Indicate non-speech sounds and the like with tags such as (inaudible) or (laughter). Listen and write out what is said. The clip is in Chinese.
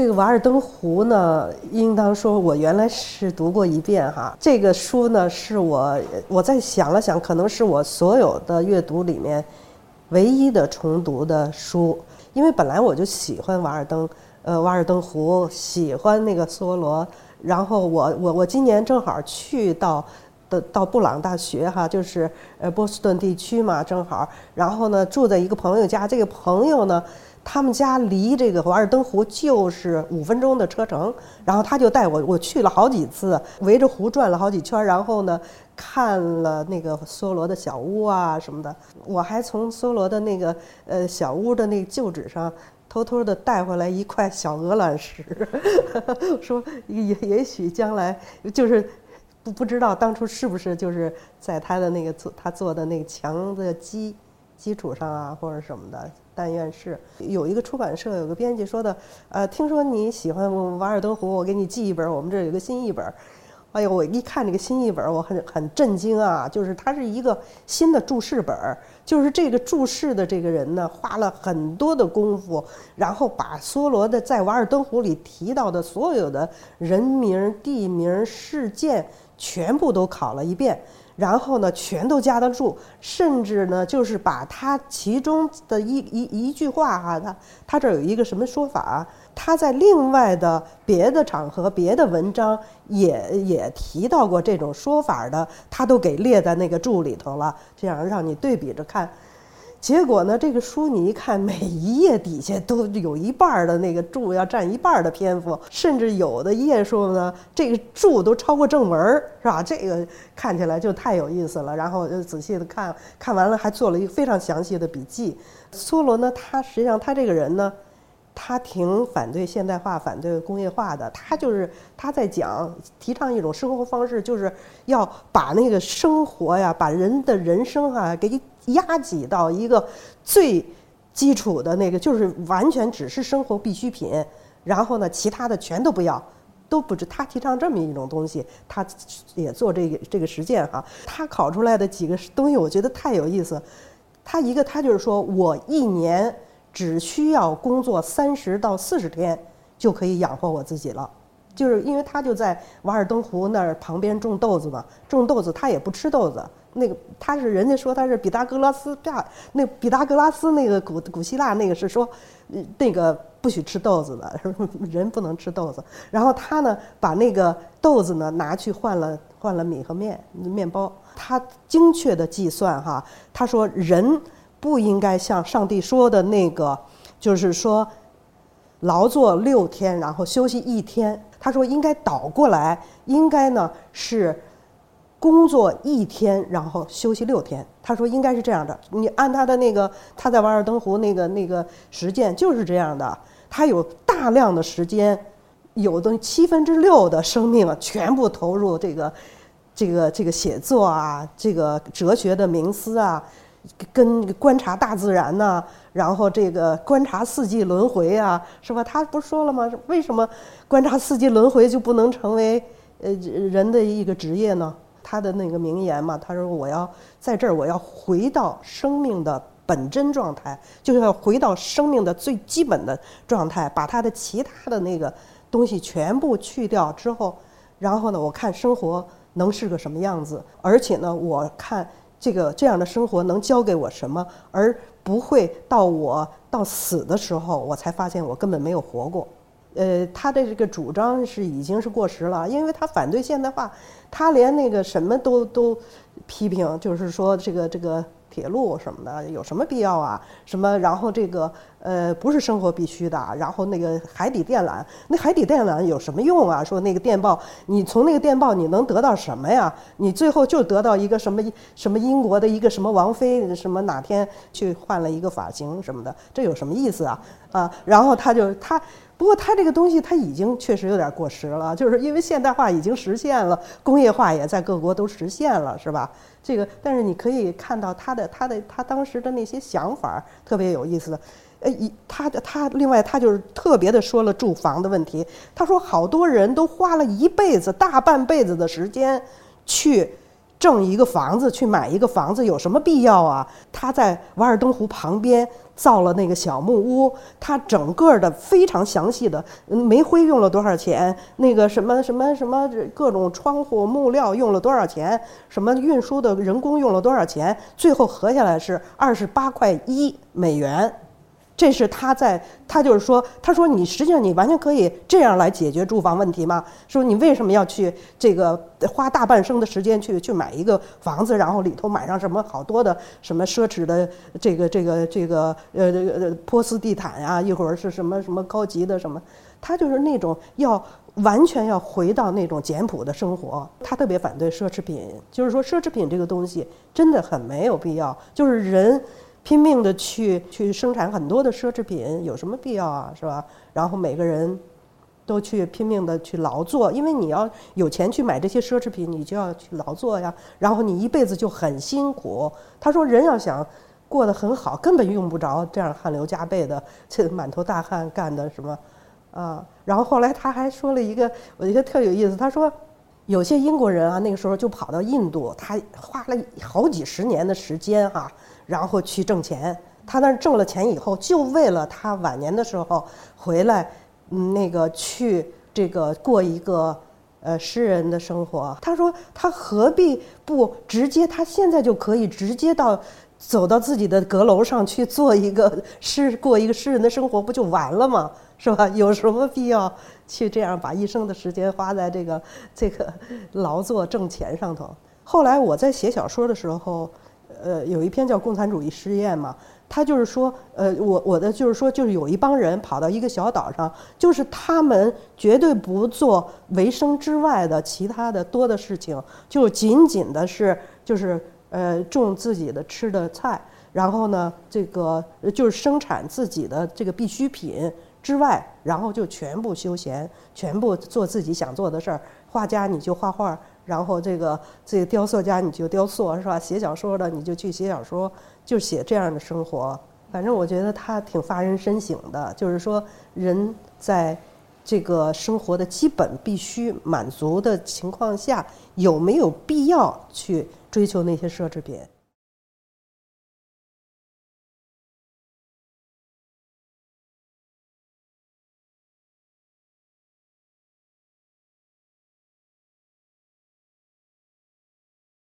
这个《瓦尔登湖》呢，应当说，我原来是读过一遍哈。这个书呢，是我我在想了想，可能是我所有的阅读里面唯一的重读的书。因为本来我就喜欢《瓦尔登》，呃，《瓦尔登湖》，喜欢那个梭罗。然后我我我今年正好去到的到布朗大学哈，就是呃波士顿地区嘛，正好。然后呢，住在一个朋友家，这个朋友呢。他们家离这个瓦尔登湖就是五分钟的车程，然后他就带我，我去了好几次，围着湖转了好几圈，然后呢，看了那个梭罗的小屋啊什么的。我还从梭罗的那个呃小屋的那个旧址上偷偷的带回来一块小鹅卵石，(laughs) 说也也许将来就是不不知道当初是不是就是在他的那个做他做的那个墙的基基础上啊或者什么的。但愿是有一个出版社有个编辑说的，呃，听说你喜欢《瓦尔登湖》，我给你寄一本，我们这儿有个新译本。哎呦，我一看这个新译本，我很很震惊啊！就是它是一个新的注释本，就是这个注释的这个人呢，花了很多的功夫，然后把梭罗的在《瓦尔登湖》里提到的所有的人名、地名、事件全部都考了一遍。然后呢，全都加的注，甚至呢，就是把他其中的一一一句话哈，他他这有一个什么说法？他在另外的别的场合、别的文章也也提到过这种说法的，他都给列在那个注里头了，这样让你对比着看。结果呢？这个书你一看，每一页底下都有一半的那个注要占一半的篇幅，甚至有的页数呢，这个注都超过正文，是吧？这个看起来就太有意思了。然后就仔细的看看完了，还做了一个非常详细的笔记。梭罗呢，他实际上他这个人呢。他挺反对现代化、反对工业化的。他就是他在讲提倡一种生活方式，就是要把那个生活呀，把人的人生啊，给压挤到一个最基础的那个，就是完全只是生活必需品。然后呢，其他的全都不要，都不知他提倡这么一种东西，他也做这个这个实践哈。他考出来的几个东西，我觉得太有意思。他一个，他就是说我一年。只需要工作三十到四十天就可以养活我自己了，就是因为他就在瓦尔登湖那儿旁边种豆子嘛，种豆子他也不吃豆子，那个他是人家说他是毕达哥拉斯大，那毕达哥拉斯那个古古希腊那个是说，那个不许吃豆子的，(laughs) 人不能吃豆子。然后他呢把那个豆子呢拿去换了换了米和面面包，他精确的计算哈，他说人。不应该像上帝说的那个，就是说，劳作六天，然后休息一天。他说应该倒过来，应该呢是工作一天，然后休息六天。他说应该是这样的。你按他的那个，他在瓦尔登湖那个那个实践就是这样的。他有大量的时间，有的七分之六的生命全部投入这个这个这个写作啊，这个哲学的冥思啊。跟观察大自然呢，然后这个观察四季轮回啊，是吧？他不是说了吗？为什么观察四季轮回就不能成为呃人的一个职业呢？他的那个名言嘛，他说我要在这儿，我要回到生命的本真状态，就是要回到生命的最基本的状态，把他的其他的那个东西全部去掉之后，然后呢，我看生活能是个什么样子，而且呢，我看。这个这样的生活能教给我什么？而不会到我到死的时候，我才发现我根本没有活过。呃，他的这个主张是已经是过时了，因为他反对现代化，他连那个什么都都批评，就是说这个这个。铁路什么的有什么必要啊？什么？然后这个呃不是生活必须的。然后那个海底电缆，那海底电缆有什么用啊？说那个电报，你从那个电报你能得到什么呀？你最后就得到一个什么什么英国的一个什么王妃什么哪天去换了一个发型什么的，这有什么意思啊？啊？然后他就他。不过它这个东西它已经确实有点过时了，就是因为现代化已经实现了，工业化也在各国都实现了，是吧？这个，但是你可以看到他的他的他当时的那些想法特别有意思，呃，一他的他另外他就是特别的说了住房的问题，他说好多人都花了一辈子大半辈子的时间去挣一个房子去买一个房子有什么必要啊？他在瓦尔登湖旁边造了那个小木屋，他整个的非常详细的，煤灰用了多少钱？那个什么什么什么各种窗户木料用了多少钱？什么运输的人工用了多少钱？最后合下来是二十八块一美元。这是他在，他就是说，他说你实际上你完全可以这样来解决住房问题吗？说你为什么要去这个花大半生的时间去去买一个房子，然后里头买上什么好多的什么奢侈的这个这个这个呃呃波斯地毯啊，一会儿是什么什么高级的什么，他就是那种要完全要回到那种简朴的生活。他特别反对奢侈品，就是说奢侈品这个东西真的很没有必要，就是人。拼命的去去生产很多的奢侈品，有什么必要啊？是吧？然后每个人都去拼命的去劳作，因为你要有钱去买这些奢侈品，你就要去劳作呀。然后你一辈子就很辛苦。他说，人要想过得很好，根本用不着这样汗流浃背的，这满头大汗干的什么啊？然后后来他还说了一个，我觉得特有意思。他说，有些英国人啊，那个时候就跑到印度，他花了好几十年的时间哈。然后去挣钱，他那挣了钱以后，就为了他晚年的时候回来，嗯，那个去这个过一个呃诗人的生活。他说他何必不直接？他现在就可以直接到走到自己的阁楼上去做一个诗，过一个诗人的生活，不就完了吗？是吧？有什么必要去这样把一生的时间花在这个 (laughs) 这个劳作挣钱上头？后来我在写小说的时候。呃，有一篇叫《共产主义试验》嘛，他就是说，呃，我我的就是说，就是有一帮人跑到一个小岛上，就是他们绝对不做维生之外的其他的多的事情，就仅仅的是就是呃种自己的吃的菜，然后呢，这个就是生产自己的这个必需品之外，然后就全部休闲，全部做自己想做的事儿。画家你就画画。然后这个这个雕塑家你就雕塑是吧？写小说的你就去写小说，就写这样的生活。反正我觉得他挺发人深省的，就是说人在这个生活的基本必须满足的情况下，有没有必要去追求那些奢侈品？